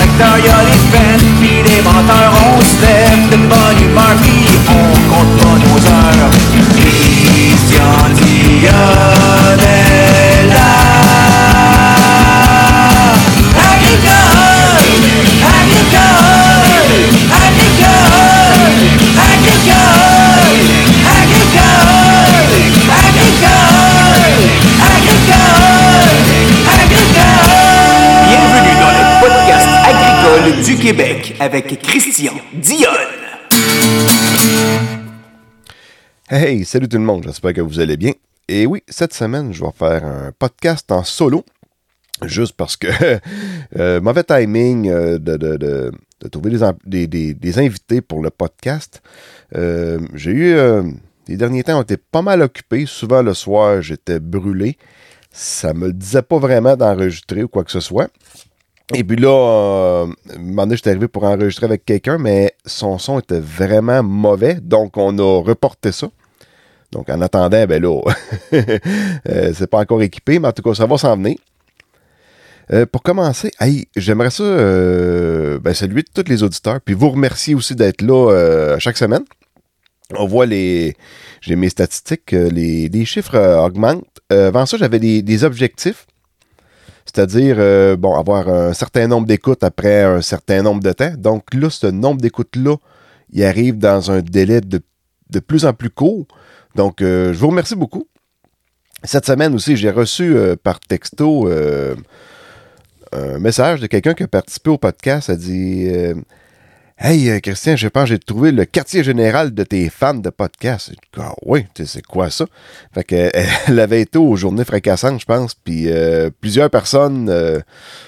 l'école. On se parle de avec Christian Dionne. Hey, salut tout le monde, j'espère que vous allez bien. Et oui, cette semaine, je vais faire un podcast en solo, juste parce que euh, mauvais timing euh, de, trouver des, invités pour le podcast. Euh, J'ai eu, les derniers temps ont été pas mal occupés, souvent le soir, j'étais brûlé. Ça me disait pas vraiment d'enregistrer ou quoi que ce soit. Et puis là, euh, un moment donné, j'étais arrivé pour enregistrer avec quelqu'un, mais son son était vraiment mauvais, donc on a reporté ça. Donc, en attendant, ben là, euh, c'est pas encore équipé, mais en tout cas, ça va s'en venir. Euh, pour commencer, hey, j'aimerais ça euh, ben, saluer tous les auditeurs, puis vous remercier aussi d'être là chaque semaine. On voit les. J'ai mes statistiques, les, les chiffres augmentent. Avant ça, j'avais des, des objectifs. C'est-à-dire, euh, bon, avoir un certain nombre d'écoutes après un certain nombre de temps. Donc là, ce nombre d'écoutes-là, il arrive dans un délai de, de plus en plus court. Donc, euh, je vous remercie beaucoup. Cette semaine aussi, j'ai reçu euh, par texto un message de quelqu'un qui a participé au podcast. Elle dit Hey, euh, Christian, je pense que j'ai trouvé le quartier général de tes fans de podcast. Ah oui, c'est quoi ça? Fait que, elle avait été aux journées fracassantes, je pense, puis euh, plusieurs personnes euh,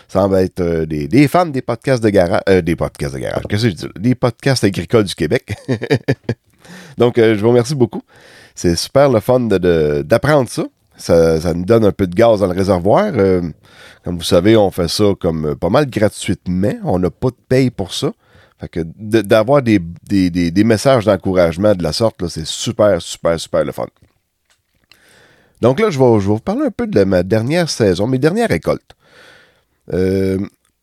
semblent être euh, des, fans des podcasts de garage. des podcasts de garage, qu'est-ce que je dis? Des podcasts agricoles du Québec. Donc, je vous remercie beaucoup. C'est super le fun d'apprendre ça. ça. Ça nous donne un peu de gaz dans le réservoir. Comme vous savez, on fait ça comme pas mal gratuitement. On n'a pas de paye pour ça. D'avoir des, des- des- messages d'encouragement de la sorte, c'est super, super, super le fun. Donc là, je vais, je vais vous parler un peu de ma dernière saison, mes dernières récoltes. Euh,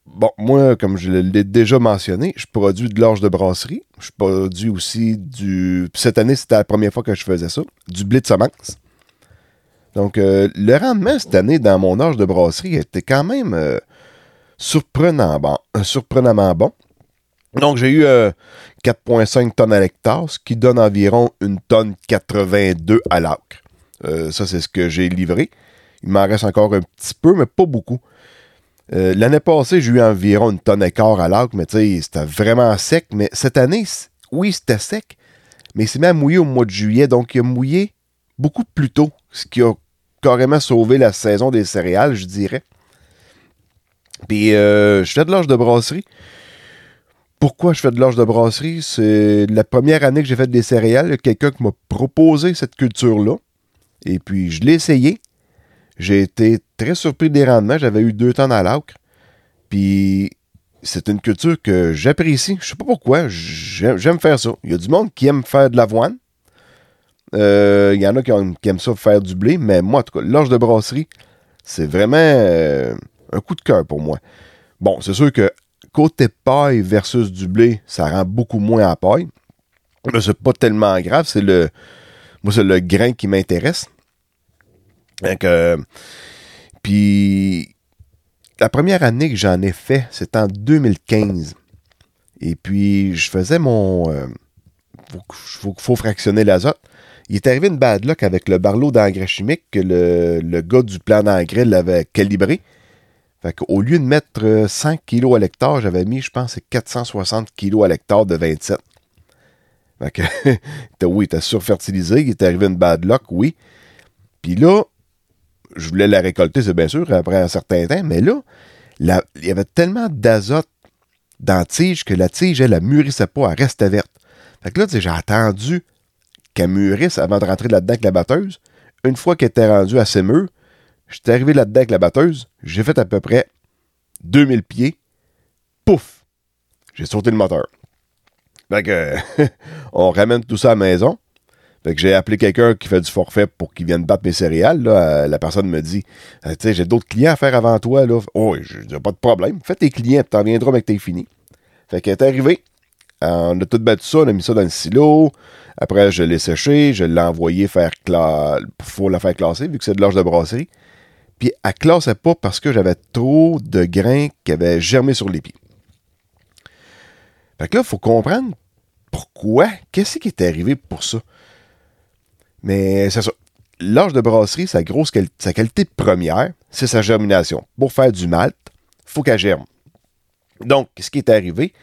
bon, moi, comme je l'ai déjà mentionné, je produis de l'orge de brasserie. Je produis aussi du. Cette année, c'était la première fois que je faisais ça, du blé de semence. Donc, euh, le rendement cette année dans mon orge de brasserie était quand même euh, surprenant surprenamment bon. Donc, j'ai eu euh, 4,5 tonnes à l'hectare, ce qui donne environ une tonne 82 à l'acre. Euh, ça, c'est ce que j'ai livré. Il m'en reste encore un petit peu, mais pas beaucoup. Euh, L'année passée, j'ai eu environ une tonne et quart à l'acre, mais tu sais, c'était vraiment sec. Mais cette année, oui, c'était sec, mais il s'est même mouillé au mois de juillet, donc il a mouillé beaucoup plus tôt, ce qui a carrément sauvé la saison des céréales, je dirais. Puis, euh, je fais de l'orge de brasserie. Pourquoi je fais de l'orge de brasserie? C'est la première année que j'ai fait des céréales. Quelqu'un m'a proposé cette culture-là. Et puis, je l'ai essayé. J'ai été très surpris des rendements. J'avais eu deux tonnes à l'acre. Puis, c'est une culture que j'apprécie. Je sais pas pourquoi. J'aime faire ça. Il y a du monde qui aime faire de l'avoine. Euh, Il y en a qui, qui aiment ça faire du blé. Mais moi, en tout cas, l'orge de brasserie, c'est vraiment euh, un coup de cœur pour moi. Bon, c'est sûr que côté paille versus du blé, ça rend beaucoup moins à paille. Mais c'est pas tellement grave. C'est le. Moi, c'est le grain qui m'intéresse. Euh, puis, la première année que j'en ai fait, c'était en 2015. Et puis, je faisais mon. euh, faut, fractionner l'azote. Il est arrivé une bad luck avec le barlot d'engrais chimique que le gars du plan d'engrais l'avait calibré. Fait qu'au lieu de mettre euh, 100 kg à l'hectare, j'avais mis, je pense, c'est 460 kg à l'hectare de 27. Fait que, oui, t'as surfertilisé, il est arrivé une bad luck, oui. Puis là, je voulais la récolter, c'est bien sûr, après un certain temps, mais là, il y avait tellement d'azote dans la tige que la tige, elle, elle mûrissait pas, elle restait verte. Fait que là, j'ai attendu qu'elle mûrisse avant de rentrer là-dedans avec la batteuse. Une fois qu'elle était rendue assez mûre, j'étais arrivé là-dedans avec la batteuse, j'ai fait à peu près 2000 pieds, pouf, j'ai sauté le moteur. Fait que, on ramène tout ça à la maison. Fait que j'ai appelé quelqu'un qui fait du forfait pour qu'il vienne battre mes céréales. Là. Euh, La personne me dit Euh, Tu sais, j'ai d'autres clients à faire avant toi. Là. Oh, je pas de problème. Fais tes clients, t'en viendras avec tes finis. Fait qu'elle est arrivée. On a tout battu ça, on a mis ça dans le silo. Après, je l'ai séché, je l'ai envoyé faire la faire classer, vu que c'est de l'orge de brasserie. Puis elle classait pas parce que j'avais trop de grains qui avaient germé sur les pieds. Fait que là, il faut comprendre pourquoi, qu'est-ce qui est arrivé pour ça? Mais c'est ça. L'orge de brasserie, sa grosse qualité première, c'est sa germination. Pour faire du malt, faut qu'elle germe. Donc, ce qui est arrivé,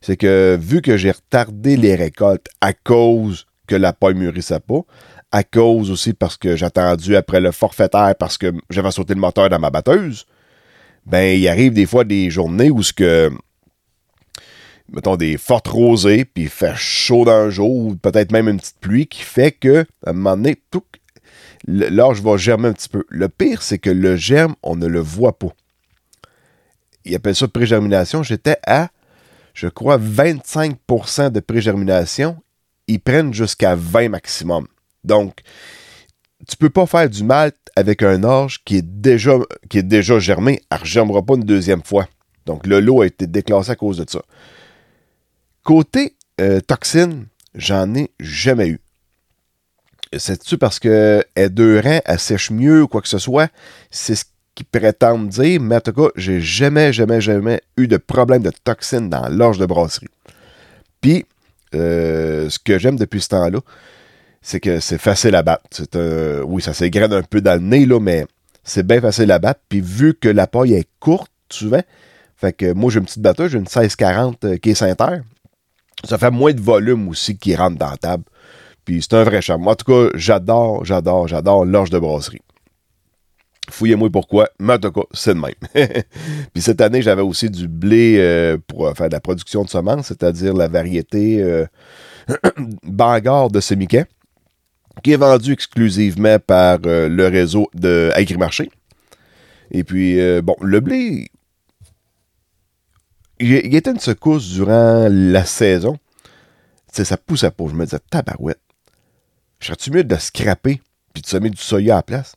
c'est que vu que j'ai retardé les récoltes à cause que la paille mûrissait pas, à cause aussi parce que j'ai attendu après le forfaitaire parce que j'avais sauté le moteur dans ma batteuse, ben il arrive des fois des journées où ce que mettons des fortes rosées puis fait chaud d'un jour ou peut-être même une petite pluie qui fait que à un moment donné tout le- l'orge va germer un petit peu. Le pire c'est que le germe on ne le voit pas. Il appelle ça pré-germination, j'étais à je crois 25% de pré-germination, ils prennent jusqu'à 20 maximum. Donc, tu peux pas faire du malt avec un orge qui est déjà, germé. Elle ne germera pas une deuxième fois. Donc, le lot a été déclassé à cause de ça. Côté euh, toxine, j'en ai jamais eu. C'est-tu parce que est deux reins, elle sèche mieux ou quoi que ce soit? C'est ce qu'ils prétendent dire, mais en tout cas, j'ai jamais, jamais, jamais eu de problème de toxine dans l'orge de brasserie. Puis, euh, ce que j'aime depuis ce temps-là, c'est que c'est facile à battre. C'est un- oui, ça s'égrène un peu dans le nez, là, mais c'est bien facile à battre. Puis vu que la paille est courte, souvent, fait que moi, j'ai une petite batteuse, j'ai une 1640 euh, qui est Saint-Terre. Ça fait moins de volume aussi qui rentre dans la table. Puis c'est un vrai charme. En tout cas, j'adore, j'adore, j'adore l'orge de brasserie. Fouillez-moi pourquoi, mais en tout cas, c'est de même. Puis cette année, j'avais aussi du blé euh, pour euh, faire de la production de semences, c'est-à-dire la variété euh, Bangor de Semiquet, qui est vendue exclusivement par euh, le réseau de Agrimarché. Et puis, euh, bon, le blé, il, était une secousse durant la saison. Tu sais, ça poussait pas. Je me disais, tabarouette, serais-tu mieux de scraper puis de semer du soya à la place?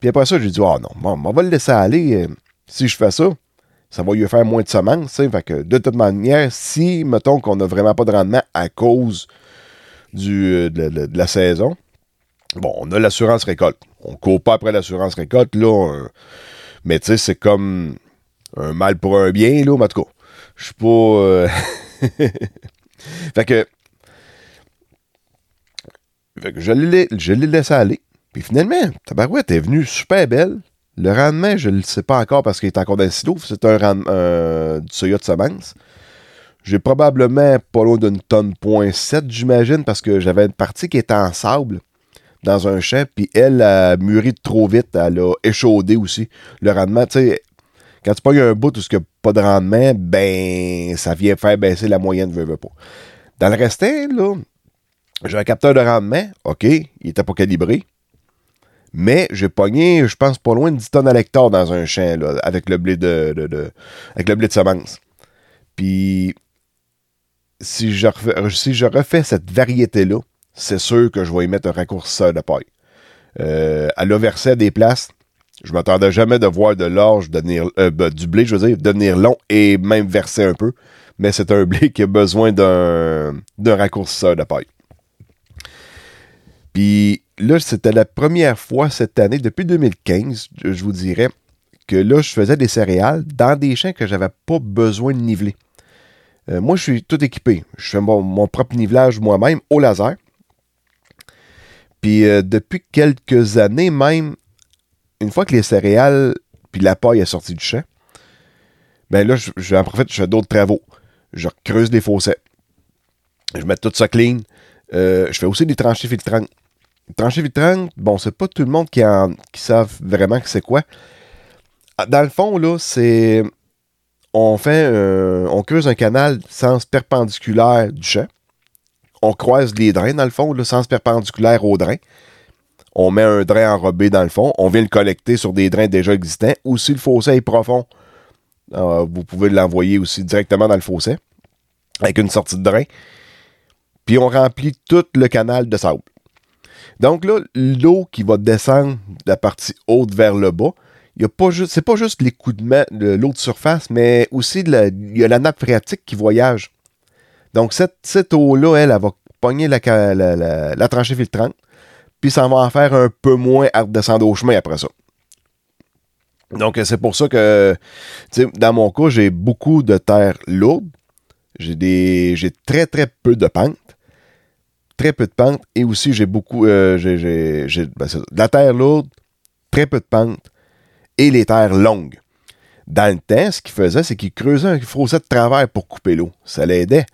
Puis après ça, j'ai dit, ah non, bon, on va le laisser aller. euh, Si je fais ça, ça va lui faire moins de semences. Fait que de toute manière, si, mettons qu'on n'a vraiment pas de rendement à cause du, euh, de, la saison, bon, on a l'assurance récolte. On court pas après l'assurance récolte, là. mais tu sais, c'est comme un mal pour un bien, là. En tout cas, je suis pas. euh, fait que. Fait que je l'ai je l'ai laissé aller. Puis finalement, Tabarouette est venue super belle. Le rendement, je ne le sais pas encore parce qu'il est encore dans le silo. C'est un rendement euh, du soya de semence. J'ai probablement pas loin d'une tonne point 7, j'imagine, parce que j'avais une partie qui était en sable dans un champ, puis elle a mûri trop vite, elle a échaudé aussi. Le rendement, tu sais, quand tu pognes un bout où il n'y pas de rendement, ben, ça vient faire baisser la moyenne, veux, veux pas. Dans le restant, là, j'ai un capteur de rendement, OK, il était pas calibré, mais j'ai pogné, je pense, pas loin de 10 tonnes à l'hectare dans un champ, là, avec le blé de, de- de- avec le blé de semence. Puis, si je, refais, cette variété-là, c'est sûr que je vais y mettre un raccourcisseur de paille. Euh, à des places. Je m'attendais jamais de voir de l'orge devenir, euh, ben, du blé, je veux dire, devenir long et même verser un peu. Mais c'est un blé qui a besoin d'un, raccourcisseur de paille. Puis là, c'était la première fois cette année, depuis 2015, je je vous dirais, que là, je faisais des céréales dans des champs que j'avais pas besoin de niveler. Euh, moi, je suis tout équipé. Je fais mon, propre nivelage moi-même au laser. Puis euh, depuis quelques années même, une fois que les céréales puis la paille est sortie du champ, ben là, je, en profite, je fais d'autres travaux. Je creuse les fossés. Je mets tout ça clean. Euh, je fais aussi des tranchées filtrantes. Tranchées filtrantes, bon, c'est pas tout le monde qui, en, qui savent vraiment que c'est quoi. Ah, Dans le fond, là, c'est. On un- on creuse un canal sens perpendiculaire du champ. On croise les drains, dans le fond, le sens perpendiculaire au drain. On met un drain enrobé dans le fond. On vient le collecter sur des drains déjà existants. Ou si le fossé est profond, euh, vous pouvez l'envoyer aussi directement dans le fossé avec une sortie de drain. Puis on remplit tout le canal de sable. Donc là, l'eau qui va descendre de la partie haute vers le bas, il y a pas juste, c'est pas juste l'écoulement de l'eau de surface, mais aussi la, il y a la nappe phréatique qui voyage. Donc cette, cette eau-là, elle, elle va pogner la, la, la- tranchée filtrante, puis ça va en faire un peu moins à redescendre au chemin après ça. Donc c'est pour ça que, dans mon cas, j'ai beaucoup de terre lourde, j'ai très très peu de pente, très peu de pente, et aussi j'ai beaucoup, euh, j'ai, j'ai- ben, de la terre lourde, très peu de pente, et les terres longues. Dans le temps, ce qu'il faisait, c'est qu'il creusait un fossé de travers pour couper l'eau. Ça l'aidait.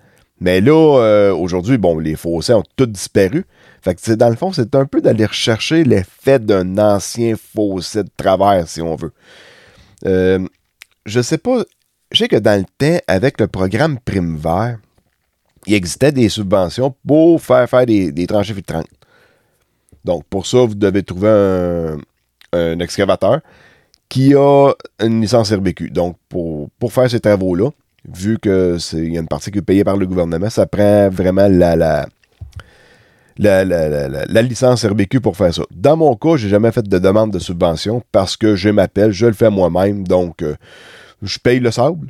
Mais là, euh, aujourd'hui, bon, les fossés ont tous disparu. Fait que, dans le fond, c'est un peu d'aller rechercher l'effet d'un ancien fossé de travers, si on veut. Euh, je sais pas. Je sais que dans le temps, avec le programme Prime Vert, il existait des subventions pour faire faire des, tranchées filtrantes. Donc, pour ça, vous devez trouver un excavateur qui a une licence RBQ. Donc, pour, pour faire ces travaux-là, vu que c'est il y a une partie qui est payée par le gouvernement, ça prend vraiment la, la, la, la- la- licence RBQ pour faire ça. Dans mon cas, j'ai jamais fait de demande de subvention parce que je m'appelle, je le fais moi-même, donc euh, je paye le sable.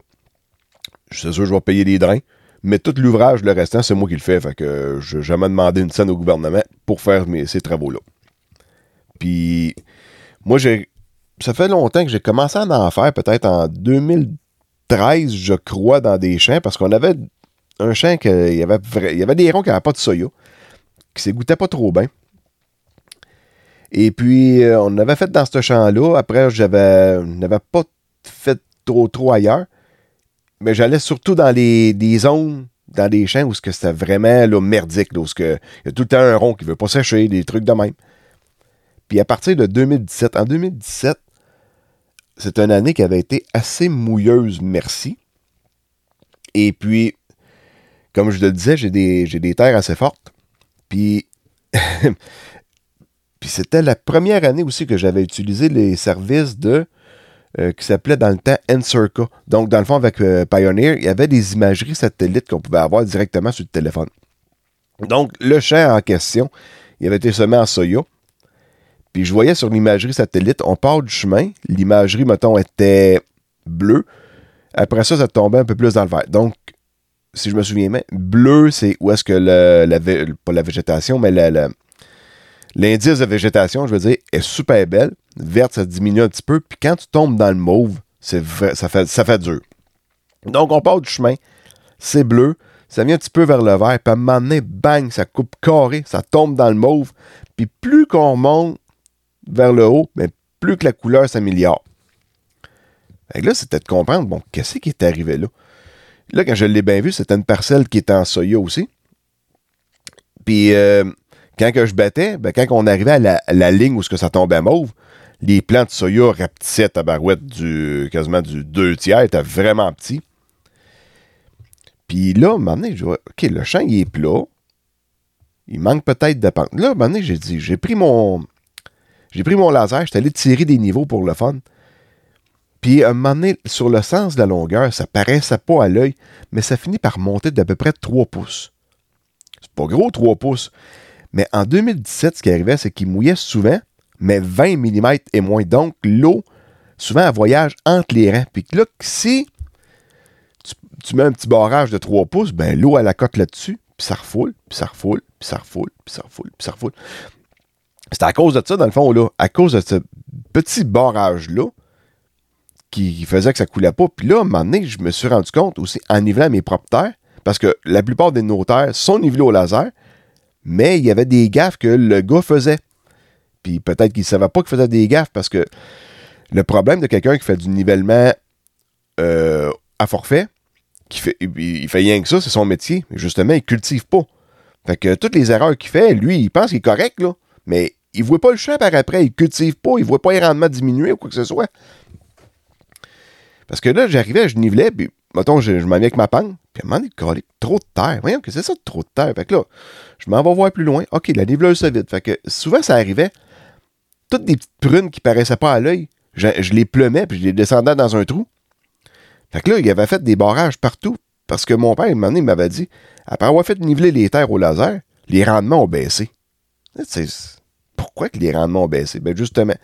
C'est sûr, je vais payer les drains. Mais tout l'ouvrage, le restant, c'est moi qui le fais. Fait que je n'ai jamais demandé une scène au gouvernement pour faire mes, ces travaux-là. Puis, moi, j'ai. Ça fait longtemps que j'ai commencé à en faire, peut-être en 2013, je crois, dans des champs, parce qu'on avait un champ que il y avait, y avait des ronds qui n'avaient pas de soya, qui s'égouttaient pas trop bien. Et puis, euh, on avait fait dans ce champ-là. Après, j'avais, on n'avait pas fait trop, trop ailleurs. Mais j'allais surtout dans les, des zones, dans des champs où c'était vraiment là, merdique, là, où il y a tout le temps un rond qui veut pas sécher, des trucs de même. Puis à partir de 2017, en 2017, c'est une année qui avait été assez mouilleuse, merci. Et puis, comme je le disais, j'ai des, terres assez fortes. Puis, puis c'était la première année aussi que j'avais utilisé les services de euh, qui s'appelait dans le temps Encirca. Donc, dans le fond, avec euh, Pioneer, il y avait des imageries satellites qu'on pouvait avoir directement sur le téléphone. Donc, le champ en question, il avait été semé en soya. Puis je voyais sur l'imagerie satellite, on part du chemin, l'imagerie, mettons, était bleue. Après ça, ça tombait un peu plus dans le vert. Donc, si je me souviens bien, bleu, c'est où est-ce que la, pas la végétation, mais l'indice de végétation, je veux dire, est super belle. Verte, ça diminue un petit peu. Puis quand tu tombes dans le mauve, ça, fait, ça dur. Donc, on part du chemin, c'est bleu, ça vient un petit peu vers le vert, puis à un moment donné, bang, ça coupe carré, ça tombe dans le mauve. Puis plus qu'on monte vers le haut, mais plus que la couleur s'améliore. Là, c'était de comprendre, bon, qu'est-ce qui est arrivé là? Là, quand je l'ai bien vu, c'était une parcelle qui était en soya aussi. Puis, euh, quand que je battais, ben, quand on arrivait à la, ligne où ce que ça tombait mauve, les plants de soya rapetissaient à barouette du, quasiment du deux tiers, étaient vraiment petits. Puis là, à un moment donné, je vois, OK, le champ, il est plat. Il manque peut-être de pente. Là, à un moment donné, j'ai dit, j'ai pris mon, j'ai pris mon laser, j'étais allé tirer des niveaux pour le fun. Puis à un moment donné, sur le sens de la longueur, ça paraissait pas à l'œil, mais ça finit par monter d'à peu près 3 pouces. C'est pas gros 3 pouces. Mais en 2017, ce qui arrivait, c'est qu'il mouillait souvent, mais 20 mm et moins. Donc l'eau, souvent, elle voyage entre les rangs. Puis là, si tu, mets un petit barrage de 3 pouces, ben l'eau, elle la cote là-dessus, puis ça refoule, puis ça refoule, puis ça refoule, puis ça refoule, puis ça refoule. C'était à cause de ça, dans le fond, là. À cause de ce petit barrage-là qui, faisait que ça coulait pas. Puis là, à un moment donné, je me suis rendu compte aussi en nivelant mes propres terres, parce que la plupart de nos terres sont nivelées au laser, mais il y avait des gaffes que le gars faisait. Puis peut-être qu'il ne savait pas qu'il faisait des gaffes, parce que le problème de quelqu'un qui fait du nivellement euh, à forfait, il, il fait rien que ça, c'est son métier. Justement, il cultive pas. Fait que toutes les erreurs qu'il fait, lui, il pense qu'il est correct, là. Mais il voit pas le champ par après, il cultive pas, il voit pas les rendements diminuer ou quoi que ce soit. Parce que là, j'arrivais, je nivelais, puis, mettons, je, m'en avec ma panne, puis à un moment donné, trop de terre. Voyons que c'est ça, trop de terre. Fait que là, je m'en vais voir plus loin. OK, la niveleuse se vide. Fait que souvent, ça arrivait, toutes des petites prunes qui paraissaient pas à l'œil, je, les plumais, puis je les descendais dans un trou. Fait que là, il avait fait des barrages partout, parce que mon père, un moment donné, il m'avait dit, après avoir fait niveler les terres au laser, les rendements ont baissé. Pourquoi que les rendements ont baissé? Ben justement,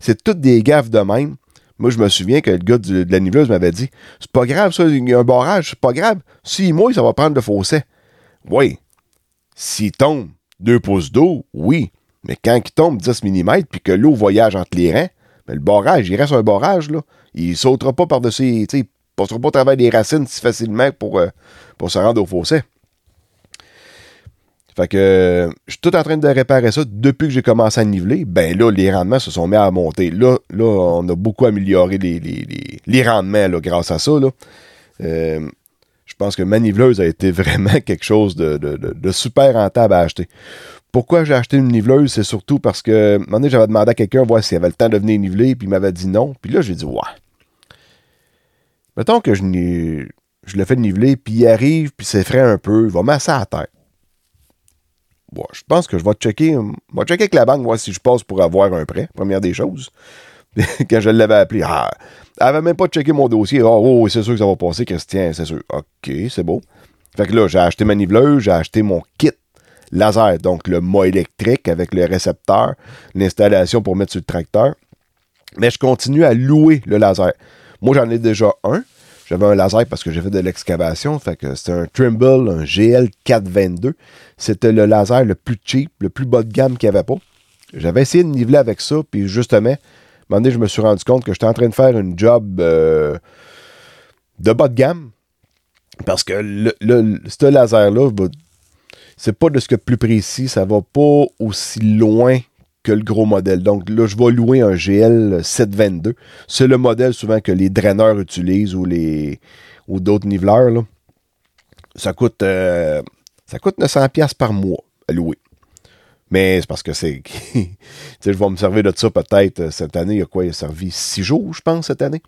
c'est toutes des gaffes de même. Moi, je me souviens que le gars de la niveleuse m'avait dit C'est pas grave, ça, il y a un barrage, c'est pas grave. S'il mouille, ça va prendre le fossé. Oui. S'il tombe 2 pouces d'eau, oui. Mais quand il tombe 10 mm puis que l'eau voyage entre les reins, ben, le barrage, il reste un barrage, là. Il sautera pas par-dessus, il passera pas à travers les racines si facilement pour, euh, pour se rendre au fossé. Fait euh, je suis tout en train de réparer ça depuis que j'ai commencé à niveler. Ben là, les rendements se sont mis à monter. Là, là on a beaucoup amélioré les, les- les- rendements grâce à ça. Euh, je pense que ma niveleuse a été vraiment quelque chose de, de- de- super rentable à acheter. Pourquoi j'ai acheté une niveleuse? C'est surtout parce que, un moment donné, j'avais demandé à quelqu'un s'il avait le temps de venir niveler, puis il m'avait dit non. Puis là, j'ai dit, ouais. Mettons que je, je le fais niveler, puis il arrive, puis c'est frais un peu, il va masser à terre. Bon, je pense que je vais checker, vais checker avec la banque, voir si je passe pour avoir un prêt, première des choses. Quand je l'avais appelé, ah, elle avait même pas checké mon dossier. Ah, oh, c'est sûr que ça va passer, Christian, c'est sûr. OK, c'est beau. Fait que là, j'ai acheté ma niveleuse, j'ai acheté mon kit laser, donc le mât électrique avec le récepteur, l'installation pour mettre sur le tracteur. Mais je continue à louer le laser. Moi, j'en ai déjà un. J'avais un laser parce que j'ai fait de l'excavation. Fait que c'était un Trimble, un GL 422. C'était le laser le plus cheap, le plus bas de gamme qu'il n'y avait pas. J'avais essayé de niveler avec ça, puis justement, à un moment je me suis rendu compte que j'étais en train de faire une job euh, de bas de gamme. Parce que ce laser-là, c'est pas de ce que plus précis, ça va pas aussi loin que le gros modèle. Donc là, je vais louer un GL 722. C'est le modèle souvent que les draineurs utilisent ou les ou d'autres niveleurs. Ça coûte euh, ça coûte 900 pièces par mois à louer. Mais c'est parce que c'est tu sais, je vais me servir de ça peut-être euh, cette année, il y a quoi? Il a servi 6 jours, je pense cette année.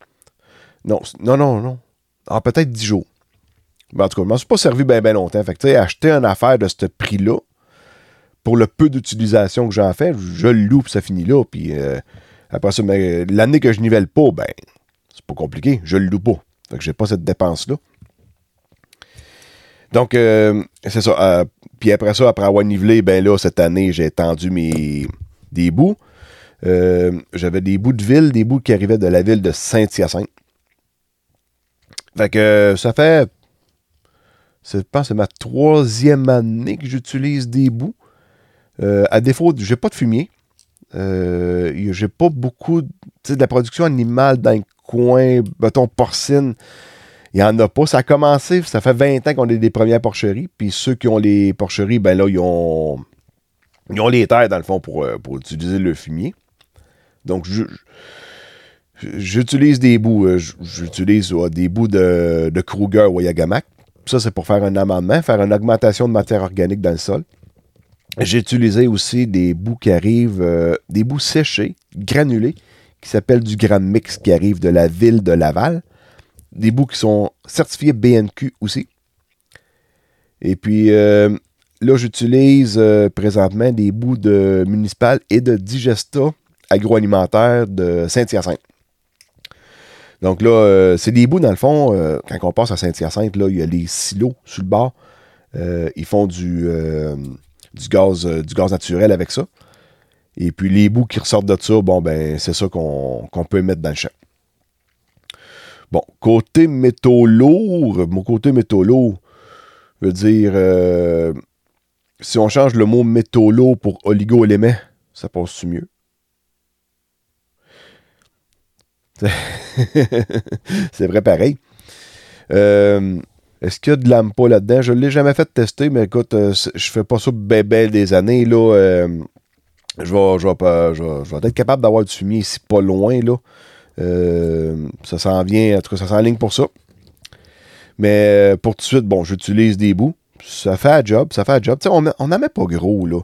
Non, non non non. Ah, peut-être 10 jours. Mais en tout cas, je m'en suis pas servi bien ben longtemps. Fait que, acheter une affaire de ce prix-là, pour le peu d'utilisation que j'en fais, je le loue, puis ça finit là. Puis euh, après ça, l'année que je nivelle pas, ben, c'est pas compliqué, je le loue pas. Fait que j'ai pas cette dépense-là. Donc, euh, c'est ça. euh, puis après ça, après avoir nivelé, ben là, cette année, j'ai étendu mes des bouts. J'avais des bouts de ville, des bouts qui arrivaient de la ville de Saint-Hyacinthe. Fait que ça fait je pense que c'est ma troisième année que j'utilise des bouts. Euh, à défaut, j'ai pas de fumier. Euh, j'ai pas beaucoup de, la production animale dans le coin, mettons porcine. Il n'y en a pas. Ça a commencé, ça fait 20 ans qu'on a des premières porcheries. Puis ceux qui ont les porcheries, ben là, ils ont, ils les terres, dans le fond, pour, euh, utiliser le fumier. Donc, j'utilise des bouts. euh, J'utilise des bouts de, de Kruger ou Yagamak. Ça, c'est pour faire un amendement, faire une augmentation de matière organique dans le sol. J'ai utilisé aussi des bouts qui arrivent, euh, des bouts séchés, granulés, qui s'appellent du Grand Mix, qui arrivent de la ville de Laval. Des bouts qui sont certifiés BNQ aussi. Et puis, euh, là, j'utilise euh, présentement des bouts de municipal et de digesta agroalimentaire de Saint-Hyacinthe. Donc là, c'est des bouts, dans le fond, quand on passe à Saint-Hyacinthe, là, il y a les silos sur le bord. Ils font du, du, gaz, euh, du gaz naturel avec ça. Et puis les bouts qui ressortent de ça, bon, ben, c'est ça qu'on peut mettre dans le champ. Bon, côté métaux lourds, mon côté métaux veut dire, euh, si on change le mot métaux lourds pour oligo-éléments, ça passe-tu mieux? c'est vrai pareil. Euh, Est-ce qu'il y a de l'AMPA là-dedans? Je ne l'ai jamais fait tester, mais écoute, euh, je fais pas ça bien belle des années. Là, euh, je, vais, je, vais, je, vais, être capable d'avoir du fumier ici pas loin. Là. Euh, ça s'en vient, en tout cas, ça s'enligne pour ça. Mais euh, pour tout de suite, bon, j'utilise des bouts. Ça fait un job, ça fait un job. Tu sais, on n'en met pas gros, là.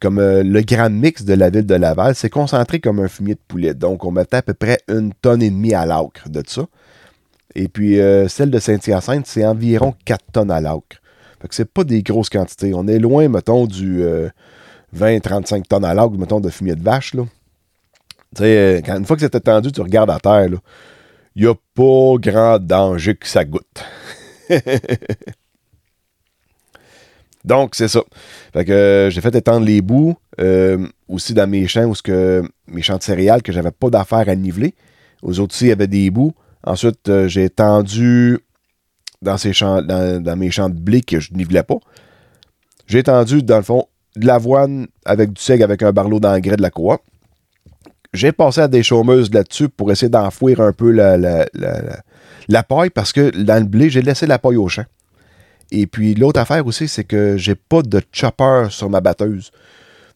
Comme le grand mix de la ville de Laval, c'est concentré comme un fumier de poulet. Donc, on mettait à peu près une tonne et demie à l'acre de ça. Et puis, euh, celle de Saint-Hyacinthe, c'est environ 4 tonnes à l'acre. Fait que c'est pas des grosses quantités. On est loin, mettons, du 20-35 tonnes à l'acre, mettons, de fumier de vache, là. Tu sais, euh, une fois que c'est étendu, tu regardes à terre. Il n'y a pas grand danger que ça goûte. Donc, c'est ça. Fait que euh, j'ai fait étendre les bouts euh, aussi dans mes champs où que mes champs de céréales que j'avais pas d'affaires à niveler. Aux autres, il y avait des bouts. Ensuite, euh, j'ai étendu dans, mes champs de blé que je nivelais pas. J'ai étendu, dans le fond, de l'avoine avec du seigle avec un barlot d'engrais de la coop. J'ai passé à des chômeuses là-dessus pour essayer d'enfouir un peu la, paille parce que dans le blé, j'ai laissé la paille au champ. Et puis l'autre affaire aussi, c'est que j'ai pas de chopper sur ma batteuse.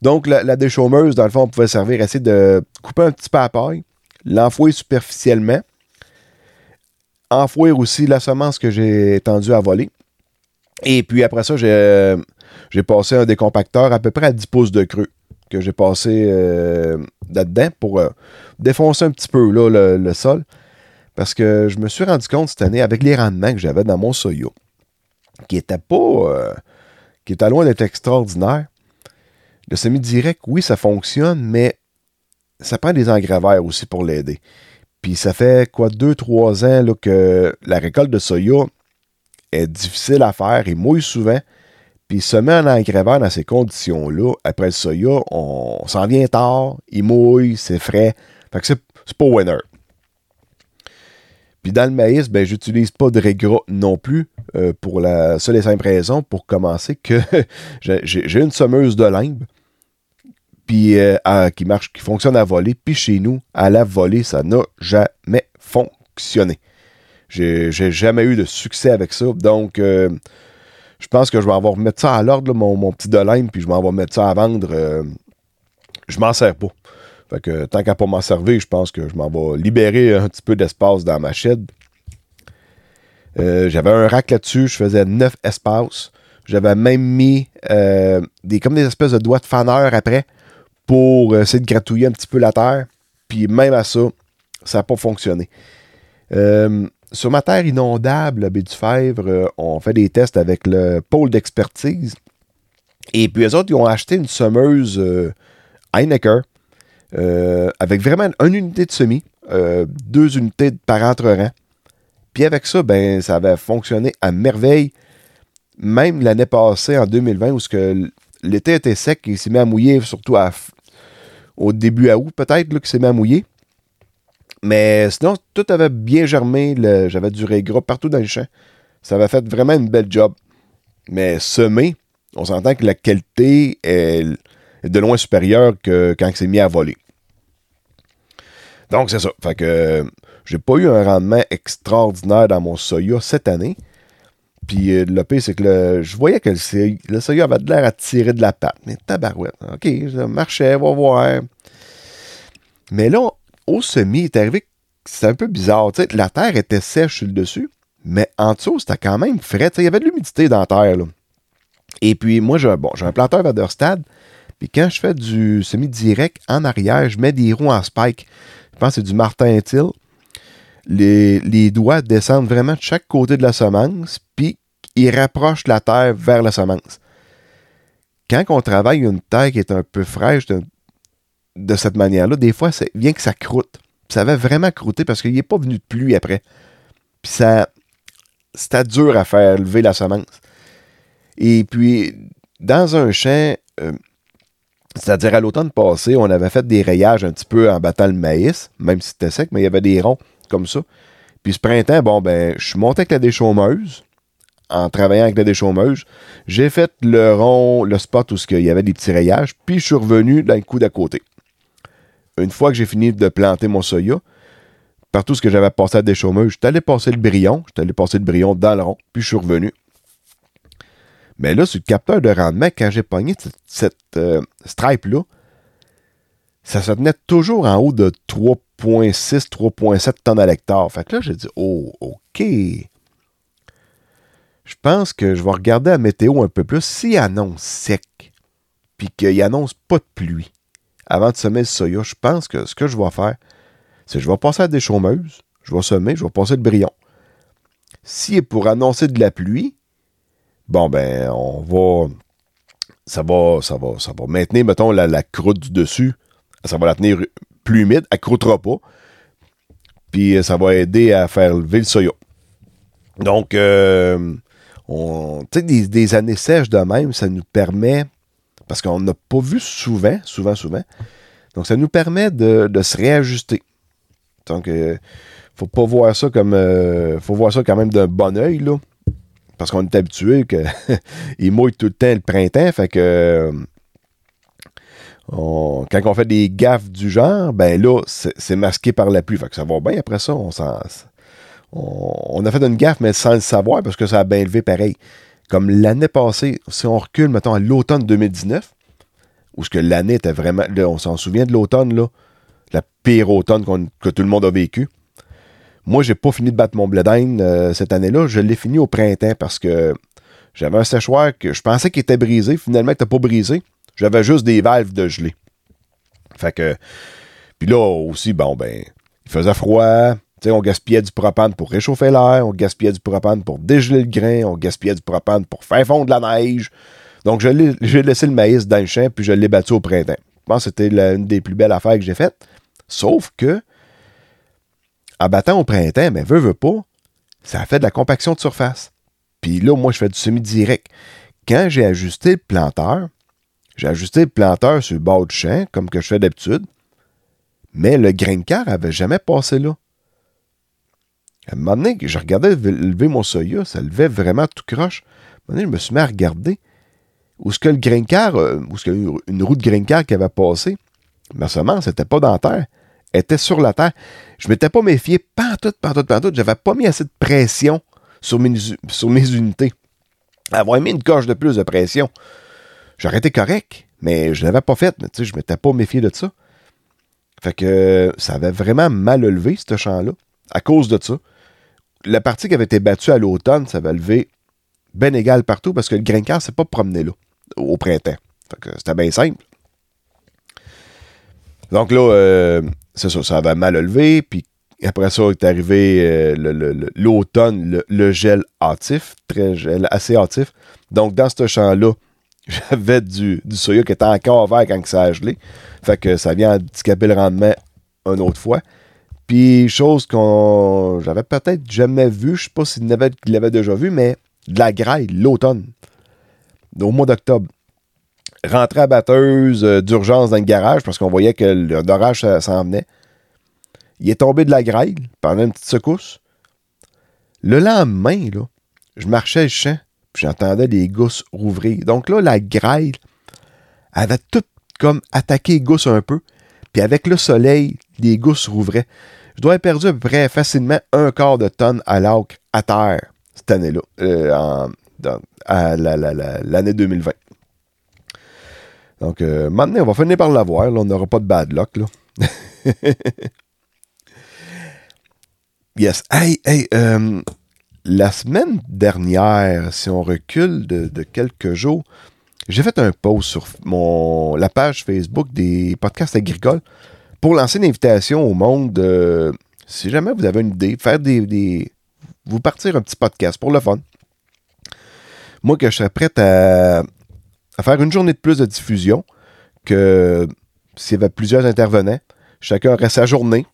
Donc la, déchaumeuse, dans le fond, on pouvait servir à essayer de couper un petit peu la paille, l'enfouir superficiellement, enfouir aussi la semence que j'ai tendue à voler. Et puis après ça, j'ai euh, passé un décompacteur à peu près à 10 pouces de creux que j'ai passé euh, là-dedans pour euh, défoncer un petit peu le, sol. Parce que je me suis rendu compte cette année, avec les rendements que j'avais dans mon soya, qui était pas. qui était loin d'être extraordinaire. Le semi-direct, oui, ça fonctionne, mais ça prend des engrais aussi pour l'aider. Puis ça fait quoi, 2-3 ans là, que la récolte de soya est difficile à faire et mouille souvent. Puis semer un engrais vert dans ces conditions-là, après le soya, on, s'en vient tard, il mouille, c'est frais. Fait que c'est c'est pas winner. Puis dans le maïs, ben, j'utilise pas de régras non plus euh, pour la seule et simple raison, pour commencer, que j'ai j'ai une semeuse de limbe puis euh, qui marche, qui fonctionne à voler. Puis chez nous, à la volée, ça n'a jamais fonctionné. J'ai jamais eu de succès avec ça. Donc, euh, je pense que je vais avoir mettre ça à l'ordre, mon, petit de limbe, puis je m'en vais mettre ça à vendre. euh, je m'en sers pas. Fait que tant qu'à pas m'en servir, je pense que je m'en vais libérer un petit peu d'espace dans ma shed. J'avais un rack là-dessus, je faisais 9 espaces. J'avais même mis des, comme des espèces de doigts de faneur après pour essayer de gratouiller un petit peu la terre. Puis même à ça, ça n'a pas fonctionné. Euh, sur ma terre inondable, à Baie du Fèvre, euh, on fait des tests avec le pôle d'expertise. Et puis eux autres, ils ont acheté une semeuse euh, Heinecker avec vraiment une unité de semis, deux unités par entre-rang. Puis avec ça, ben, ça avait fonctionné à merveille. Même l'année passée, en 2020, où ce que l'été était sec et il s'est mis à mouiller, surtout au début à août, peut-être, qu'il s'est mis à mouiller. Mais sinon, tout avait bien germé. J'avais du gras partout dans le champ. Ça avait fait vraiment une belle job. Mais semer, on s'entend que la qualité est, est de loin supérieure que quand c'est mis à voler. Donc, c'est ça. Fait que euh, j'ai pas eu un rendement extraordinaire dans mon soya cette année. Puis euh, le pire, c'est que je voyais que le, le avait de l'air à tirer de la patte. Mais tabarouette. OK, ça marchait, va voir. Mais là, au semis, il est arrivé c'est un peu bizarre. La terre était sèche sur le dessus, mais en dessous, c'était quand même frais. Il y avait de l'humidité dans la terre. Et puis, moi, j'ai un, bon, un planteur Vaderstad. Puis quand je fais du semi-direct, en arrière, je mets des roues en spike. Je pense que c'est du Martin Till. Les, doigts descendent vraiment de chaque côté de la semence, puis ils rapprochent la terre vers la semence. Quand on travaille une terre qui est un peu fraîche de, cette manière-là, des fois, c'est vient que ça croûte. Ça avait vraiment croûté parce qu'il n'est pas venu de pluie après. Puis ça, c'était dur à faire lever la semence. Et puis, dans un champ, euh, c'est-à-dire à l'automne passé, on avait fait des rayages un petit peu en battant le maïs, même si c'était sec, mais il y avait des ronds comme ça. Puis ce printemps, bon, ben, je suis monté avec la déchaumeuse, en travaillant avec la déchaumeuse. J'ai fait le rond, le spot où il y avait des petits rayages, puis je suis revenu dans coup d'à côté. Une fois que j'ai fini de planter mon soya, partout ce que j'avais passé à la déchaumeuse, j'étais allé passer le brillon, j'étais allé passer le brillon dans le rond, puis je suis revenu. Mais là, sur le capteur de rendement, quand j'ai pogné cette, cette, euh, stripe-là, ça se tenait toujours en haut de 3.6, 3.7 tonnes à l'hectare. Fait que là, j'ai dit, oh, OK. Je pense que je vais regarder la météo un peu plus. S'il annonce sec, puis qu'il annonce pas de pluie, avant de semer le soya, je pense que ce que je vais faire, c'est que je vais passer à des chômeuses, je vais semer, je vais passer le brillon. Si pour annoncer de la pluie, bon ben, on va. Ça va, ça va, ça va maintenir, mettons, la, la croûte du dessus. Ça va la tenir plus humide, elle ne croûtera pas. Puis euh, ça va aider à faire lever le soya. Donc, euh, on, tu sais, des, des années sèches de même, ça nous permet, parce qu'on n'a pas vu souvent, souvent, souvent, donc ça nous permet de, se réajuster. Donc, euh, faut pas voir ça comme. euh, faut voir ça quand même d'un bon oeil, là. Parce qu'on est habitué qu'il mouille tout le temps le printemps. Fait que. Quand on fait des gaffes du genre, ben là, c'est masqué par la pluie. Fait que ça va bien après ça. On, on, a fait une gaffe, mais sans le savoir, parce que ça a bien levé pareil. Comme l'année passée, si on recule, mettons, à l'automne 2019, où ce que l'année était vraiment. on s'en souvient de l'automne, là. La pire automne que tout le monde a vécu. Moi, j'ai pas fini de battre mon blé d'Inde, euh, cette année-là. Je l'ai fini au printemps parce que j'avais un séchoir que je pensais qu'il était brisé. Finalement, il n'était pas brisé. J'avais juste des valves de gelée. Fait que. Puis là aussi, bon, ben, il faisait froid. Tu sais, on gaspillait du propane pour réchauffer l'air. On gaspillait du propane pour dégeler le grain. On gaspillait du propane pour faire fondre la neige. Donc, j'ai laissé le maïs dans le champ, puis je l'ai battu au printemps. Je pense que c'était une des plus belles affaires que j'ai faites. Sauf que, en battant au printemps, mais veut, veut pas, ça a fait de la compaction de surface. Puis là, moi, je fais du semi-direct. Quand j'ai ajusté le planteur, j'ai ajusté le planteur sur le bord du champ, comme que je fais d'habitude, mais le grain de car avait jamais passé là. À un moment donné, je regardais lever mon soya, ça levait vraiment tout croche. À un moment donné, je me suis mis à regarder où ce que le grain de car, euh, où ce que une, roue de grain de car qui avait passé, ma semence n'était pas dans la terre, elle était sur la terre. Je m'étais pas méfié pantoute, pantoute, pantoute. J'avais pas mis assez de pression sur mes, sur mes unités. Avoir mis une coche de plus de pression, j'aurais été correct, mais je l'avais pas fait. Mais je m'étais pas méfié de ça. Fait que ça avait vraiment mal levé, ce champ-là, à cause de ça. La partie qui avait été battue à l'automne, ça avait levé bien égal partout parce que le car s'est pas promené là, au printemps. C'était bien simple. Donc là, euh, c'est ça, ça avait mal levé, puis après ça est arrivé euh, l'automne, le, le gel hâtif, très gel, assez hâtif. Donc dans ce champ-là, j'avais du, du soya qui était encore vert quand ça a gelé. Fait que ça vient handicaper le rendement une autre fois. Puis, chose qu'on j'avais peut-être jamais vu, je sais pas s'il l'avait déjà vu, mais de la graille l'automne, au mois d'octobre. Rentrer à batteuse euh, d'urgence dans le garage parce qu'on voyait que l'orage s'en venait. Il est tombé de la graille pendant une petite secousse. Le lendemain, là, je marchais le champ, j'entendais les gousses rouvrir. Donc là, la graille avait tout comme attaqué les gousses un peu. Puis avec le soleil, les gousses rouvraient. Je dois avoir perdu à peu près facilement un quart de tonne à l'acre à terre cette année-là, euh, à la- la- la- l'année 2020. Donc, euh, maintenant, on va finir par l'avoir. là. On n'aura pas de bad luck. Là. yes. Hey, hey, euh, la semaine dernière, si on recule de, de quelques jours, j'ai fait un post sur la page Facebook des podcasts agricoles pour lancer une invitation au monde. euh, si jamais vous avez une idée, faire des, vous partir un petit podcast pour le fun. Moi, que je serais prêt à, à faire une journée de plus de diffusion que s'il y avait plusieurs intervenants. Chacun aurait sa journée.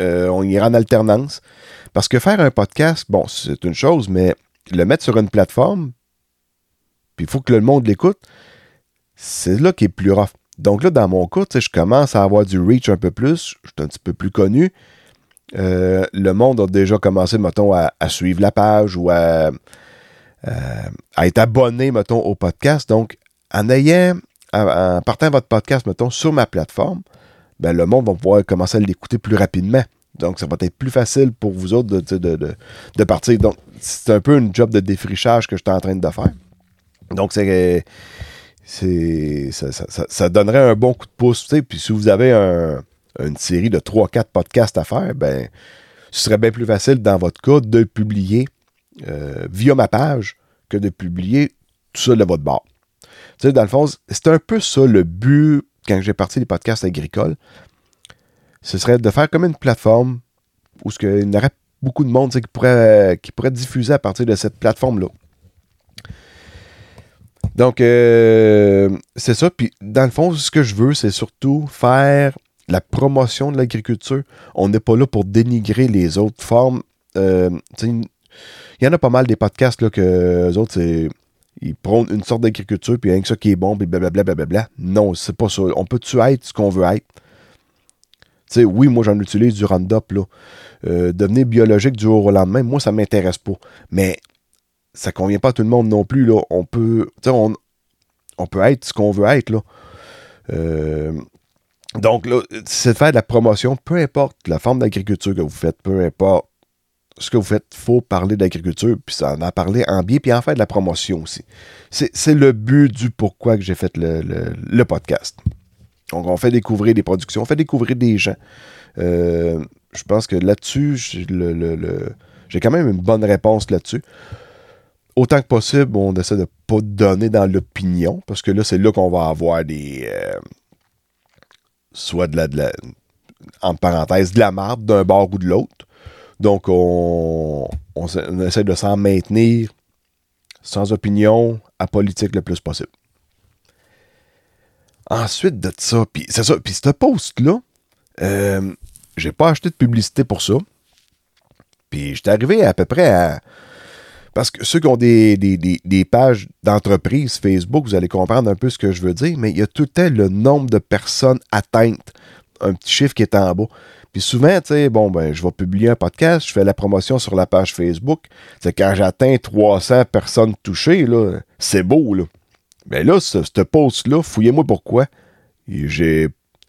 Euh, on ira en alternance. Parce que faire un podcast, bon, c'est une chose, mais le mettre sur une plateforme, puis il faut que le monde l'écoute, c'est là qui est plus rough. Donc là, dans mon cas, je commence à avoir du reach un peu plus, je suis un petit peu plus connu. Euh, le monde a déjà commencé, mettons, à, suivre la page ou à, euh, à être abonné, mettons, au podcast. Donc, en ayant, en partant votre podcast, mettons, sur ma plateforme, ben, le monde va pouvoir commencer à l'écouter plus rapidement. Donc, ça va être plus facile pour vous autres de, de, de, partir. Donc, c'est un peu une job de défrichage que je suis en train de faire. Donc, c'est. ça, ça- ça- donnerait un bon coup de pouce. tu sais. Puis si vous avez un- une série de 3-4 podcasts à faire, ben, ce serait bien plus facile dans votre cas de publier euh, via ma page que de publier tout ça de votre bord. Tu dans le fond, c'est un peu ça le but quand j'ai parti des podcasts agricoles. Ce serait de faire comme une plateforme où ce que- il y aurait beaucoup de monde qui, pourrait, qui pourrait diffuser à partir de cette plateforme-là. Donc, euh, c'est ça. Puis, dans le fond, ce que je veux, c'est surtout faire la promotion de l'agriculture. On n'est pas là pour dénigrer les autres formes. Euh, Il y en a pas mal des podcasts là, que eux autres, c'est. Ils prônent une sorte d'agriculture, puis rien que ça qui est bon, puis blablabla, blablabla. Non, c'est pas ça. On peut-tu être ce qu'on veut être? Oui, moi, j'en utilise du Roundup, là. Euh, devenir biologique du jour au lendemain, moi, ça m'intéresse pas. Mais ça convient pas à tout le monde non plus, là. On peut, on, on peut être ce qu'on veut être, là. Euh, donc, c'est de faire de la promotion, peu importe la forme d'agriculture que vous faites, peu importe ce que vous faites, il faut parler d'agriculture, puis ça en a parlé en bien, puis en faire de la promotion aussi. C'est le but du pourquoi que j'ai fait le, le, podcast. Donc, on fait découvrir des productions, on fait découvrir des gens. Euh, je pense que là-dessus, j'ai quand même une bonne réponse là-dessus. Autant que possible, on essaie de ne pas donner dans l'opinion, parce que là, c'est là qu'on va avoir des... Euh, soit de la, de la, en parenthèse, de la marde d'un bord ou de l'autre. Donc, on, on, on, essaie de s'en maintenir sans opinion, à politique le plus possible. Ensuite de ça, puis c'est ça, puis ce post-là, euh, j'ai pas acheté de publicité pour ça. Puis j'étais arrivé à peu près à. Parce que ceux qui ont des, des, des, pages d'entreprise Facebook, vous allez comprendre un peu ce que je veux dire, mais il y a tout le temps le nombre de personnes atteintes. Un petit chiffre qui est en bas. Puis souvent, tu sais, bon, ben, je vais publier un podcast, je fais la promotion sur la page Facebook. C'est quand j'atteins 300 personnes touchées, là, c'est beau, là. Mais là, ce, ce post-là, fouillez-moi pourquoi.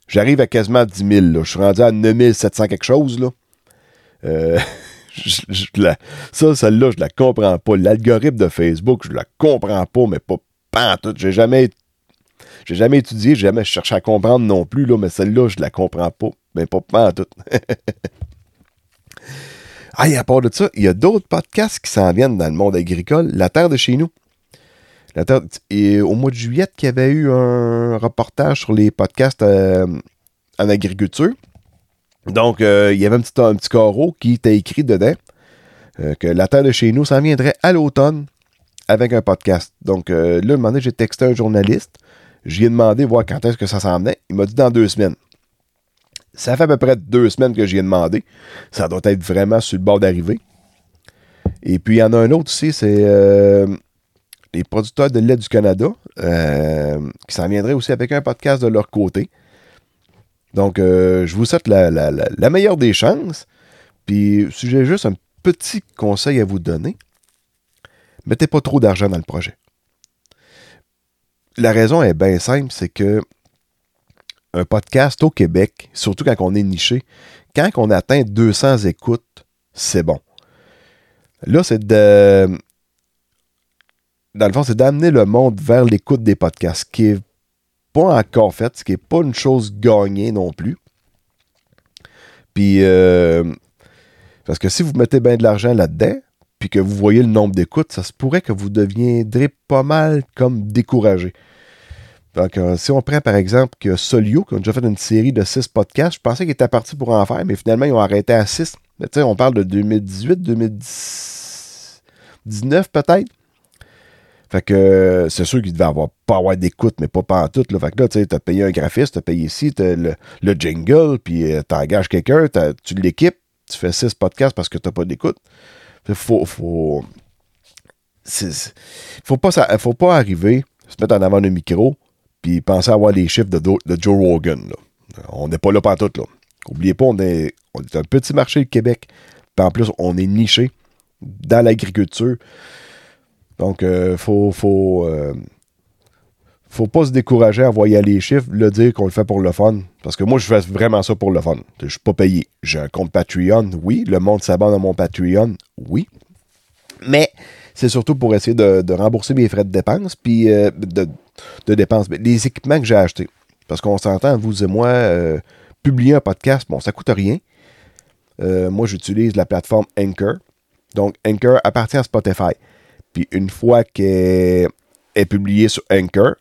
J'arrive à quasiment 10 000, là. Je suis rendu à 9700 quelque chose, là. Euh, ça, celle-là, je la comprends pas. L'algorithme de Facebook, je la comprends pas, mais pas, tout. J'ai jamais j'ai jamais étudié, j'ai jamais cherché à comprendre non plus, là, mais celle-là, je la comprends pas. Mais pas, tout. ah, et à part de ça, il y a d'autres podcasts qui s'en viennent dans le monde agricole. La Terre de chez nous. Et au mois de juillet, il y avait eu un reportage sur les podcasts euh, en agriculture. Donc, euh, il y avait un petit, un petit carreau qui était écrit dedans euh, que la terre de chez nous s'en viendrait à l'automne avec un podcast. Donc, là, un moment donné, j'ai texté un journaliste. J'y ai demandé voir quand est-ce que ça s'en venait. Il m'a dit dans deux semaines. Ça fait à peu près deux semaines que j'y ai demandé. Ça doit être vraiment sur le bord d'arriver. Et puis, il y en a un autre aussi, c'est les producteurs de lait du Canada, euh, qui s'en viendraient aussi avec un podcast de leur côté. Donc, euh, je vous souhaite la, la, meilleure des chances. Puis, si j'ai juste un petit conseil à vous donner, mettez pas trop d'argent dans le projet. La raison est bien simple, c'est que un podcast au Québec, surtout quand on est niché, quand on atteint 200 écoutes, c'est bon. Là, c'est de. Dans le fond, c'est d'amener le monde vers l'écoute des podcasts, ce qui n'est pas encore fait, ce qui n'est pas une chose gagnée non plus. Puis, euh, parce que si vous mettez bien de l'argent là-dedans, puis que vous voyez le nombre d'écoutes, ça se pourrait que vous deviendrez pas mal comme découragé. Donc, euh, si on prend par exemple que Solio, qui a déjà fait une série de six podcasts, je pensais qu'il était parti pour en faire, mais finalement, ils ont arrêté à six. Mais tu sais, on parle de 2018, 2019 peut-être? Fait que c'est sûr qu'il devait avoir pas avoir d'écoute, mais pas pas en tout. Là. Fait que là, tu sais, t'as payé un graphiste, t'as payé ici, t'as le, le jingle, puis euh, t'engages quelqu'un, tu l'équipes, tu fais six podcasts parce que t'as pas d'écoute. Faut, faut, faut pas, ça, faut pas arriver, se mettre en avant le micro, puis penser à avoir les chiffres de, Joe Rogan. On n'est pas là pantoute, là. Oubliez pas, on est, on est un petit marché le Québec. Puis en plus, on est niché dans l'agriculture. Donc, euh, faut, faut, euh, faut pas se décourager à envoyer les chiffres, le dire qu'on le fait pour le fun. Parce que moi, je fais vraiment ça pour le fun. Je suis pas payé. J'ai un compte Patreon, oui. Le monde s'abonne à mon Patreon, oui. Mais c'est surtout pour essayer de, rembourser mes frais de dépenses, puis euh, de, dépenses. Les équipements que j'ai achetés. Parce qu'on s'entend, vous et moi, publier un podcast, bon, ça coûte rien. Moi, j'utilise la plateforme Anchor. Donc, Anchor appartient à Spotify. Puis une fois qu'elle est publié sur Anchor,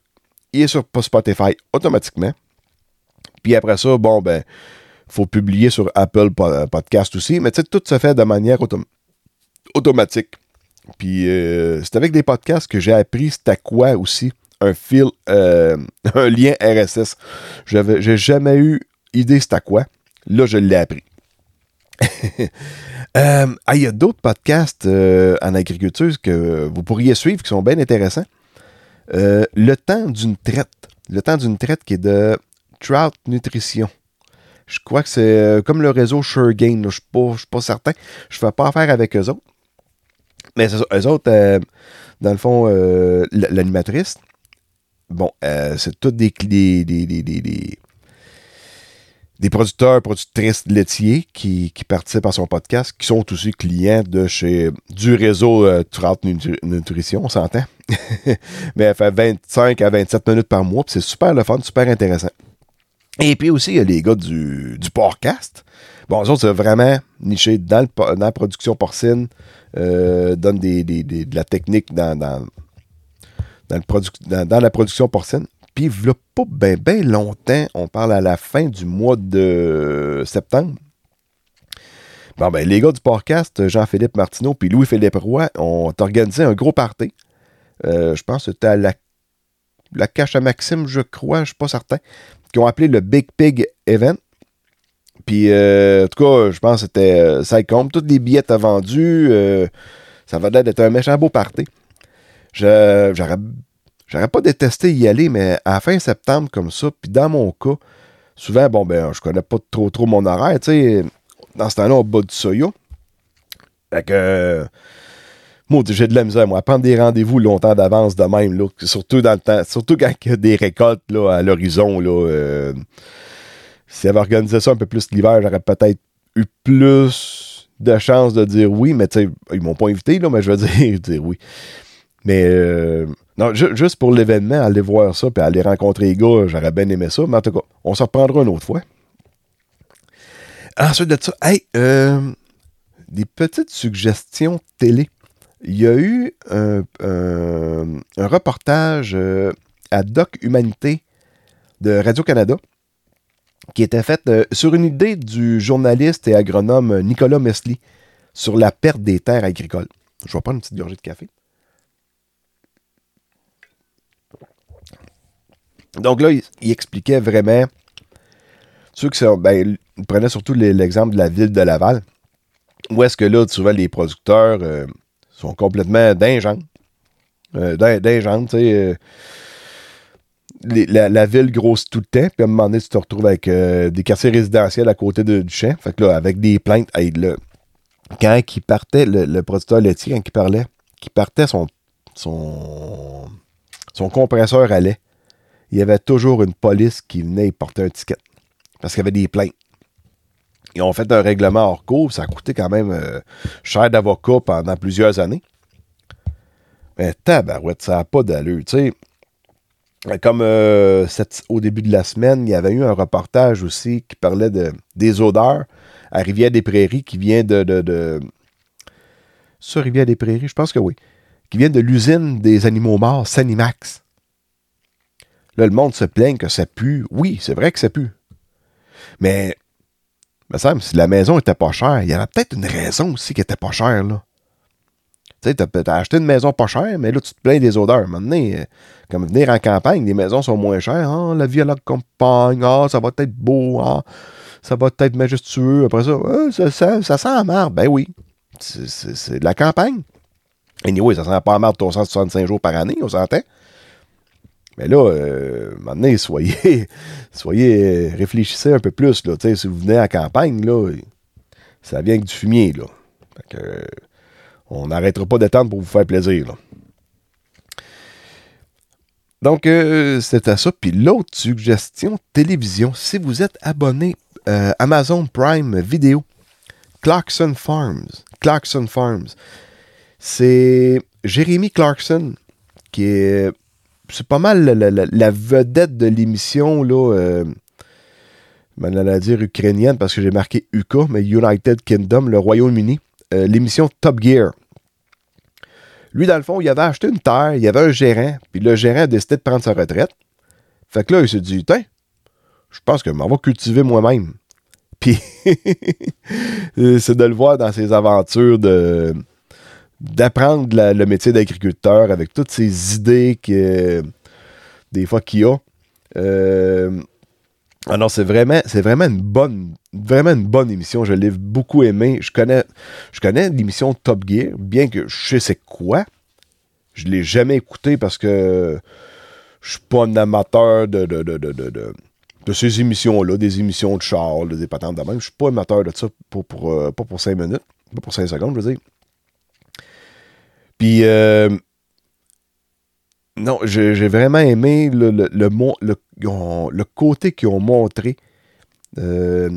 il est sur Spotify automatiquement. Puis après ça, bon, ben, faut publier sur Apple Podcast aussi. Mais tu sais, tout se fait de manière autom automatique. Puis euh, c'est avec des podcasts que j'ai appris c'était quoi aussi un fil, euh, un lien RSS. J'ai jamais eu idée c'était quoi. Là, je l'ai appris. Euh, il y a d'autres podcasts euh, en agriculture que vous pourriez suivre qui sont bien intéressants. Euh, le temps d'une traite. Le temps d'une traite qui est de Trout Nutrition. Je crois que c'est comme le réseau SureGain. Je ne suis pas, certain. Je ne fais pas affaire avec eux autres. Mais eux autres, dans le fond, l'animatrice, bon, c'est toutes des, des, des, des des producteurs, productrices laitiers qui, participent à son podcast, qui sont aussi clients de chez du réseau euh, Nutrition, on s'entend. Mais elle fait 25 à 27 minutes par mois, c'est super le fun, super intéressant. Et puis aussi, il y a les gars du, du podcast. Bon, autres, c'est vraiment niché dans, la production porcine, euh, donne de la technique dans, dans la production porcine. Puis, il a pas bien ben longtemps, on parle à la fin du mois de septembre. Bon, ben, les gars du podcast, Jean-Philippe Martineau puis Louis-Philippe Roy, ont organisé un gros party. Euh, je pense que c'était à la, la cache à Maxime, je crois, je ne suis pas certain, qui ont appelé le Big Pig Event. Puis, euh, en tout cas, je pense que c'était euh, ça. Tous les billets étaient vendus. ça va être un méchant beau party. J'aurais J'aurais pas détesté y aller, mais à fin septembre, comme ça, puis dans mon cas, souvent, bon, ben, je connais pas trop trop mon horaire, tu sais, dans ce temps-là, au bas du Soya. Fait que, moi, j'ai de la misère, moi, à prendre des rendez-vous longtemps d'avance de même, là, surtout dans le temps, surtout quand il y a des récoltes, là, à l'horizon, là, euh, si avait organisé ça un peu plus l'hiver, j'aurais peut-être eu plus de chances de dire oui, mais tu sais, ils m'ont pas invité, là, mais je veux dire, dire oui. Mais, euh, non, juste pour l'événement, aller voir ça puis aller rencontrer les gars, j'aurais bien aimé ça. Mais en tout cas, on s'en reprendra une autre fois. Ensuite de ça, hey, euh, des petites suggestions télé. Il y a eu un, reportage euh, à Doc Humanité de Radio-Canada qui était fait euh, sur une idée du journaliste et agronome Nicolas Mesli sur la perte des terres agricoles. Je vais prendre une petite gorgée de café. Donc là, il, expliquait vraiment. Ceux qui sont. Ben, il prenait surtout l'exemple de la ville de Laval. Où est-ce que là, souvent, les producteurs euh, sont complètement. Euh, dingens, tu sais. Euh, la, ville grosse tout le temps, puis à un moment donné, tu te retrouves avec euh, des quartiers résidentiels à côté de, du champ. Fait que là, avec des plaintes, hey, là, quand il partait, le, producteur laitier, quand il parlait, qui partait son, son, son compresseur à lait, il y avait toujours une police qui venait porter un ticket. Parce qu'il y avait des plaintes. Ils ont fait un règlement hors cours, ça a coûté quand même euh, cher d'avocat pendant plusieurs années. Mais tabarouette, ça n'a pas d'allure. Tu sais, comme euh, au début de la semaine, il y avait eu un reportage aussi qui parlait de, des odeurs à Rivière-des-Prairies qui vient de, de, de... Ça, Rivière-des-Prairies, je pense que oui. Qui vient de l'usine des animaux morts, Sanimax. Le monde se plaigne que ça pue. Oui, c'est vrai que ça pue. Mais, me semble, si la maison était pas chère, il y avait peut-être une raison aussi qu'elle était pas chère, là. Tu sais, t'as acheté une maison pas chère, mais là, tu te plains des odeurs. Maintenant, euh, comme venir en campagne, les maisons sont moins chères. Ah, la vie à la campagne, ah, ça va être beau, ah, ça va être majestueux. Après ça, ah, ça, sent la marre. Ben oui, c'est de la campagne. Anyway, ça sent pas la marre de 365 jours par année, on s'entend. Mais là, euh, maintenant, soyez, soyez, réfléchissez un peu plus. Là, si vous venez à la campagne, là, ça vient avec du fumier. Là. que, on n'arrêtera pas d'attendre pour vous faire plaisir. Donc, euh, c'était ça. Puis l'autre suggestion, télévision. Si vous êtes abonné euh, Amazon Prime Vidéo, Clarkson Farms. Clarkson Farms. C'est Jérémy Clarkson qui est c'est pas mal la, vedette de l'émission, là. Euh, à dire ukrainienne parce que j'ai marqué UK, mais United Kingdom, le Royaume-Uni. Euh, l'émission Top Gear. Lui, dans le fond, il avait acheté une terre, il avait un gérant, puis le gérant a décidé de prendre sa retraite. Fait que là, il s'est dit, tiens, je pense que m'en vais cultiver moi-même. Puis, c'est de le voir dans ses aventures de, d'apprendre le métier d'agriculteur avec toutes ces idées que des fois qu'il a. Euh, non, c'est vraiment, c'est vraiment une bonne, vraiment une bonne émission. Je l'ai beaucoup aimé. Je connais, je connais l'émission Top Gear, bien que je sais c'est quoi. Je l'ai jamais écouté parce que je suis pas un amateur de, de, de, de, de, ces émissions-là, des émissions de char, là, des patentes de même. Je suis pas amateur de ça pour, pour, euh, pas pour 5 minutes, pas pour 5 secondes, je veux dire. Puis, euh, non, j'ai vraiment aimé le, le, le, le- le côté qu'ils ont montré. Euh,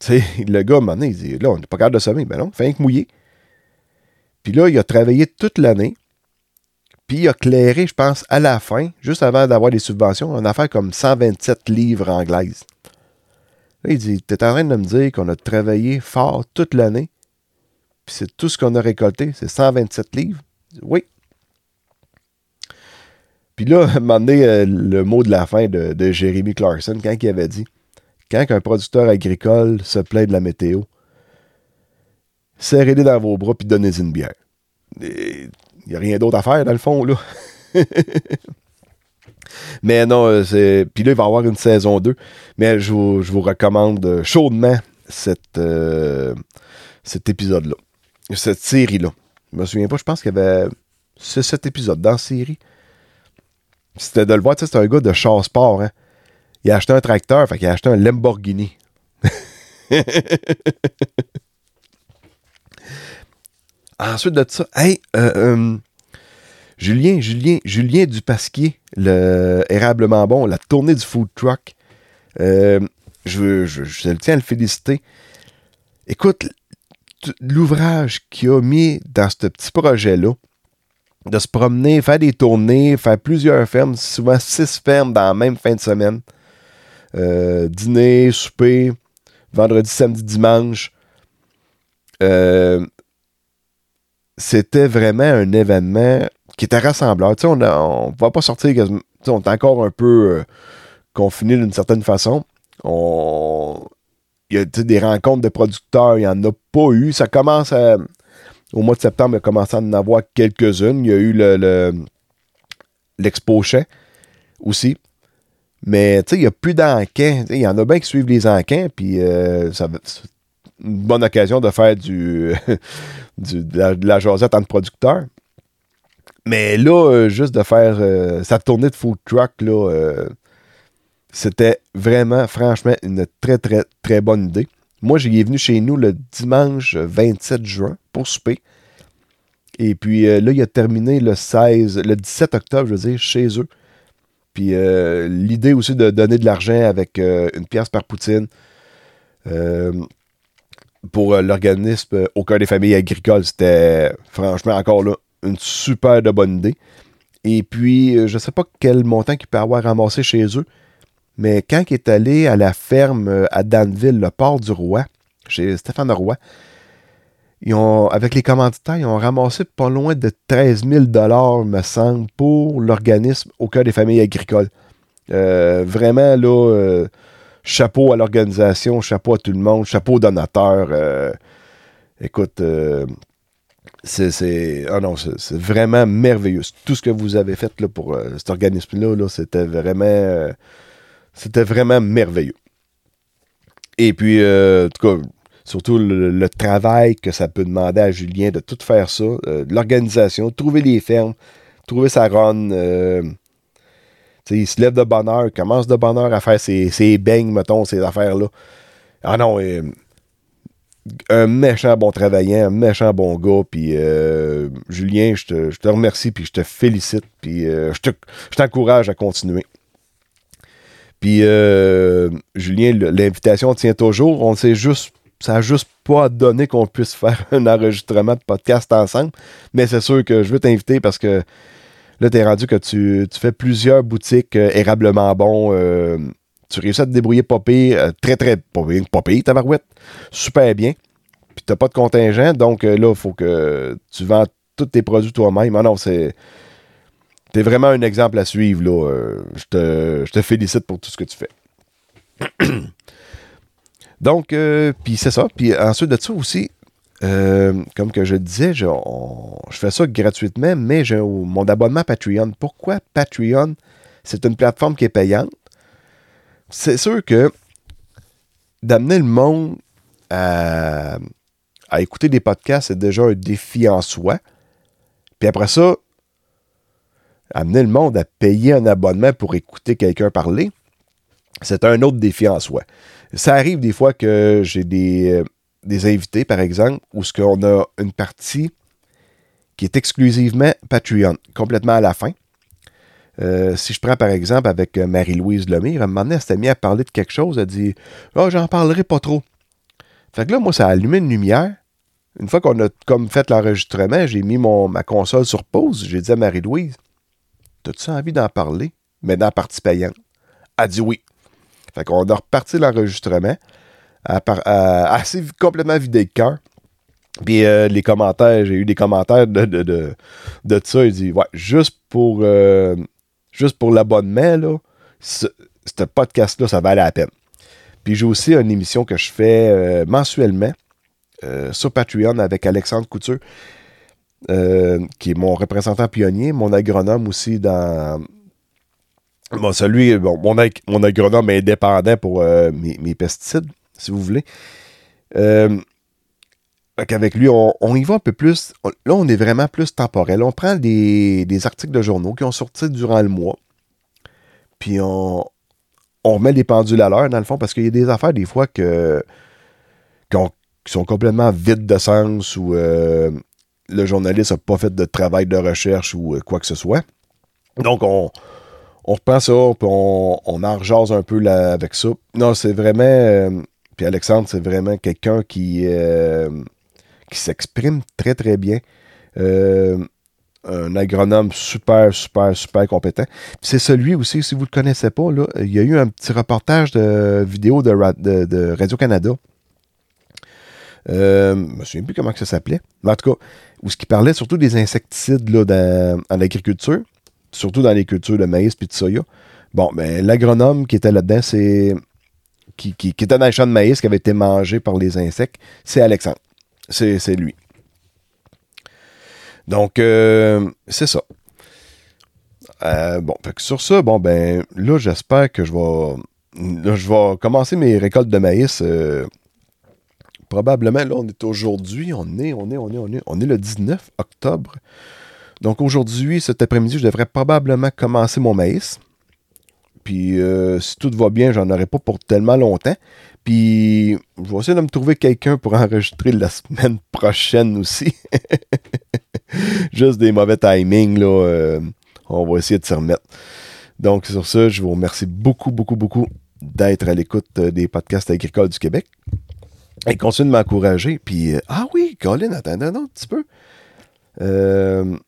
tu sais, le gars, maintenant, il dit là, on n'est pas capable de sommeil. Ben non, fait que mouiller. Puis là, il a travaillé toute l'année. Puis il a clairé, je pense, à la fin, juste avant d'avoir des subventions, une affaire comme 127 livres anglaises. Là, il dit T'es en train de me dire qu'on a travaillé fort toute l'année, puis c'est tout ce qu'on a récolté, c'est 127 livres? Oui. Puis là, donné, euh, le mot de la fin de, Jeremy Clarkson, quand il avait dit Quand un producteur agricole se plaint de la météo, serrez-les dans vos bras puis donnez-y une bière. Il n'y a rien d'autre à faire, dans le fond, là. Mais non, euh, c'est. Puis là, il va y avoir une saison 2. Mais je vous, recommande euh, chaudement cet épisode-là. Cette série-là. Je me souviens pas, je pense qu'il y avait 6-7 épisodes dans la série. C'était de le voir, tu sais, c'est un gars de char sport, hein. Il a acheté un tracteur, fait qu'il a acheté un Lamborghini. Ensuite de ça, hey, euh, euh, Julien, Julien, Julien Dupasquier, le érablement bon, la tournée du food truck. Euh, je, je, tiens à le féliciter. Écoute, l'ouvrage qu'il a mis dans ce petit projet-là, de se promener, faire des tournées, faire plusieurs fermes, souvent six fermes dans la même fin de semaine. Euh, dîner, souper, vendredi, samedi, dimanche. Euh, c'était vraiment un événement qui était rassembleur. Tu on ne va pas sortir on est encore un peu euh, confiné d'une certaine façon. On, il y a des rencontres de producteurs, il n'y en a pas eu. Ça commence à. Au mois de septembre, il a commencé à en avoir quelques-unes. Il y a eu le, le- l'Expo Champ aussi. Mais tu sais, il n'y a plus d'enquins. Il y en a bien qui suivent les enquins, puis euh, c'est une bonne occasion de faire du, de, la, de entre producteurs. Mais là, euh, juste de faire euh, sa tournée de food truck, là, c'était vraiment, franchement, une très, très, très bonne idée. Moi, j'y est venu chez nous le dimanche 27 juin pour souper. Et puis euh, là, il a terminé le 16, le 17 octobre, je veux dire, chez eux. Puis euh, l'idée aussi de donner de l'argent avec euh, une pièce par poutine pour l'organisme Au cœur des familles agricoles, c'était franchement encore là une super bonne idée. Et puis, je ne sais pas quel montant qu'il peut avoir ramassé chez eux, mais quand il est allé à la ferme euh, à Danville, le port du Roi, chez Stéphane Roy, ils avec les commanditaires, ils ont ramassé pas loin de 13 000 me semble, pour l'organisme au cœur des familles agricoles. Euh, vraiment, là, euh, chapeau à l'organisation, chapeau à tout le monde, chapeau aux donateurs. écoute, c'est, c'est vraiment merveilleux. Tout ce que vous avez fait pour cet organisme-là, là, c'était vraiment, c'était vraiment merveilleux. Et puis, euh, en tout cas, surtout le, travail que ça peut demander à Julien de tout faire ça, euh, l'organisation, trouver les fermes, trouver sa run. euh, il se lève de bonne heure, commence de bonne heure à faire ses, ses beignes, mettons, ces affaires-là. Ah non, un méchant bon travaillant, un méchant bon gars, puis euh, Julien, je te, remercie, puis je te félicite, puis je t'encourage à continuer. Puis euh, Julien, l'invitation tient toujours. On sait juste, ça n'a juste pas donné qu'on puisse faire un enregistrement de podcast ensemble, mais c'est sûr que je veux t'inviter parce que là, tu es rendu que tu, tu fais plusieurs boutiques euh, érablement bons. euh, tu réussis à te débrouiller pas pire, très très pas pire, pas super bien. Puis t'as pas de contingent, donc là, il faut que tu vends tous tes produits toi-même. Ah non, c'est. T'es vraiment un exemple à suivre, là. Euh, je, te, félicite pour tout ce que tu fais. donc, euh, puis c'est ça. Puis ensuite de ça aussi, euh, comme que je disais, je, fais ça gratuitement, mais j'ai mon abonnement Patreon. Pourquoi Patreon? C'est une plateforme qui est payante. C'est sûr que d'amener le monde à écouter des podcasts, c'est déjà un défi en soi. Puis après ça, amener le monde à payer un abonnement pour écouter quelqu'un parler, c'est un autre défi en soi. Ça arrive des fois que j'ai des, euh, invités, par exemple, où ce qu'on a une partie qui est exclusivement Patreon, complètement à la fin. Euh, si je prends par exemple avec euh, Marie-Louise Lemire, à un moment donné, elle s'était mise à parler de quelque chose, elle dit oh, j'en parlerai pas trop. Fait que là, moi, ça a allumé une lumière. Une fois qu'on a comme fait l'enregistrement, j'ai mis mon, ma console sur pause. J'ai dit à Marie-Louise T'as-tu envie d'en parler? Mais dans la partie payante. Elle dit oui. Fait qu'on a reparti l'enregistrement. assez complètement vidé de cœur. Puis euh, les commentaires, j'ai eu des commentaires de, de, de, de ça. Il dit Ouais, juste pour, euh, juste pour l'abonnement, là, ce, podcast-là, ça valait la peine. Puis j'ai aussi une émission que je fais euh, mensuellement sur Patreon avec Alexandre Couture, qui est mon représentant pionnier, mon agronome aussi dans. Bon, celui, bon, mon, mon agronome indépendant pour mes, mes, pesticides, si vous voulez. Avec lui, on, y va un peu plus. là, on est vraiment plus temporel. On prend des, articles de journaux qui ont sorti durant le mois. Puis on, on remet les pendules à l'heure, dans le fond, parce qu'il y a des affaires, des fois, que, qui, sont complètement vides de sens ou euh, le journaliste n'a pas fait de travail de recherche ou euh, quoi que ce soit. Donc, on, on reprend ça, puis on, on un peu avec ça. Non, c'est vraiment. Euh, puis Alexandre, c'est vraiment quelqu'un qui qui s'exprime très, très bien. Euh, un agronome super, super, super compétent. C'est celui aussi, si vous ne le connaissez pas, là, il y a eu un petit reportage de vidéo de, de, Radio-Canada. Euh, je me souviens plus comment ça s'appelait. Mais en tout cas, où ce qui parlait surtout des insecticides dans, en agriculture, surtout dans les cultures de maïs et de soya. Bon, ben, l'agronome qui était là-dedans, c'est. Qui, était dans les champs de maïs qui avait été mangé par les insectes, c'est Alexandre. C'est lui. Donc, euh, c'est ça. Euh, bon, sur ça, bon, ben, là, j'espère que je vais. je vais commencer mes récoltes de maïs. Probablement, là, on est aujourd'hui, on est, on est, on est, on est, on est le 19 octobre. Donc, aujourd'hui, cet après-midi, je devrais probablement commencer mon maïs. Puis, si tout va bien, j'en aurai pas pour tellement longtemps. Puis, je vais essayer de me trouver quelqu'un pour enregistrer la semaine prochaine aussi. Juste des mauvais timings, là. Euh, on va essayer de s'y remettre. Donc, sur ça, je vous remercie beaucoup, beaucoup, beaucoup d'être à l'écoute euh, des podcasts agricoles du Québec. Et continue de m'encourager. Puis, euh, ah oui, Colin, attends un petit peu. tu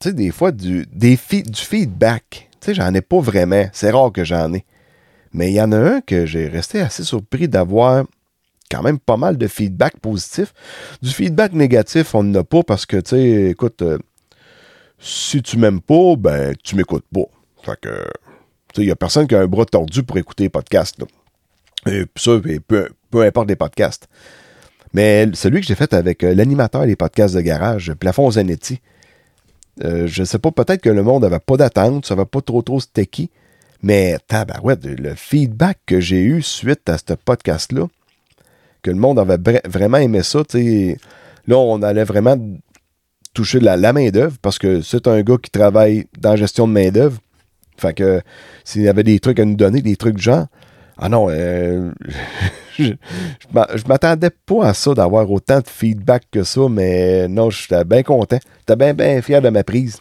sais, des fois, du, du feedback. Tu sais, j'en ai pas vraiment. C'est rare que j'en ai. Mais il y en a un que j'ai resté assez surpris d'avoir quand même pas mal de feedback positif. Du feedback négatif, on n'en a pas parce que, tu sais, écoute, euh, si tu m'aimes pas, ben, tu m'écoutes pas. Fait que, tu sais, il n'y a personne qui a un bras tordu pour écouter les podcasts. Là. Et ça, peu, peu importe les podcasts. Mais celui que j'ai fait avec euh, l'animateur des podcasts de garage, Plafond Zanetti, euh, je sais pas, peut-être que le monde n'avait pas d'attente, ça va pas trop trop sticky. Mais tabarouette, le feedback que j'ai eu suite à ce podcast-là, que le monde avait vraiment aimé ça, là, on allait vraiment toucher la, la main-d'œuvre parce que c'est un gars qui travaille dans la gestion de main-d'œuvre. Fait que s'il y avait des trucs à nous donner, des trucs genre, ah non, euh, je, je m'attendais pas à ça, d'avoir autant de feedback que ça, mais non, j'étais bien content. J'étais bien, bien fier de ma prise.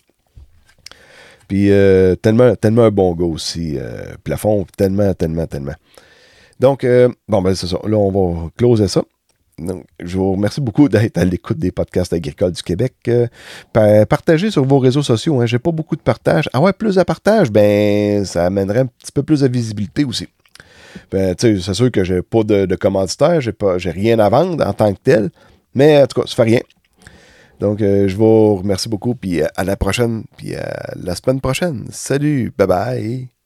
Puis euh, tellement, tellement un bon gars aussi. Euh, plafond, tellement, tellement, tellement. Donc, bon, ben c'est ça. Là, on va closer ça. Donc, je vous remercie beaucoup d'être à l'écoute des podcasts agricoles du Québec. partagez sur vos réseaux sociaux. Hein. J'ai pas beaucoup de partage. Ah ouais, plus de partage, ben ça amènerait un petit peu plus de visibilité aussi. Ben, c'est sûr que j'ai pas de, commanditaire, j'ai pas j'ai rien à vendre en tant que tel. Mais en tout cas, ça fait rien. Donc, euh, je vous remercie beaucoup, puis euh, à la prochaine, puis à la semaine prochaine. Salut, bye bye.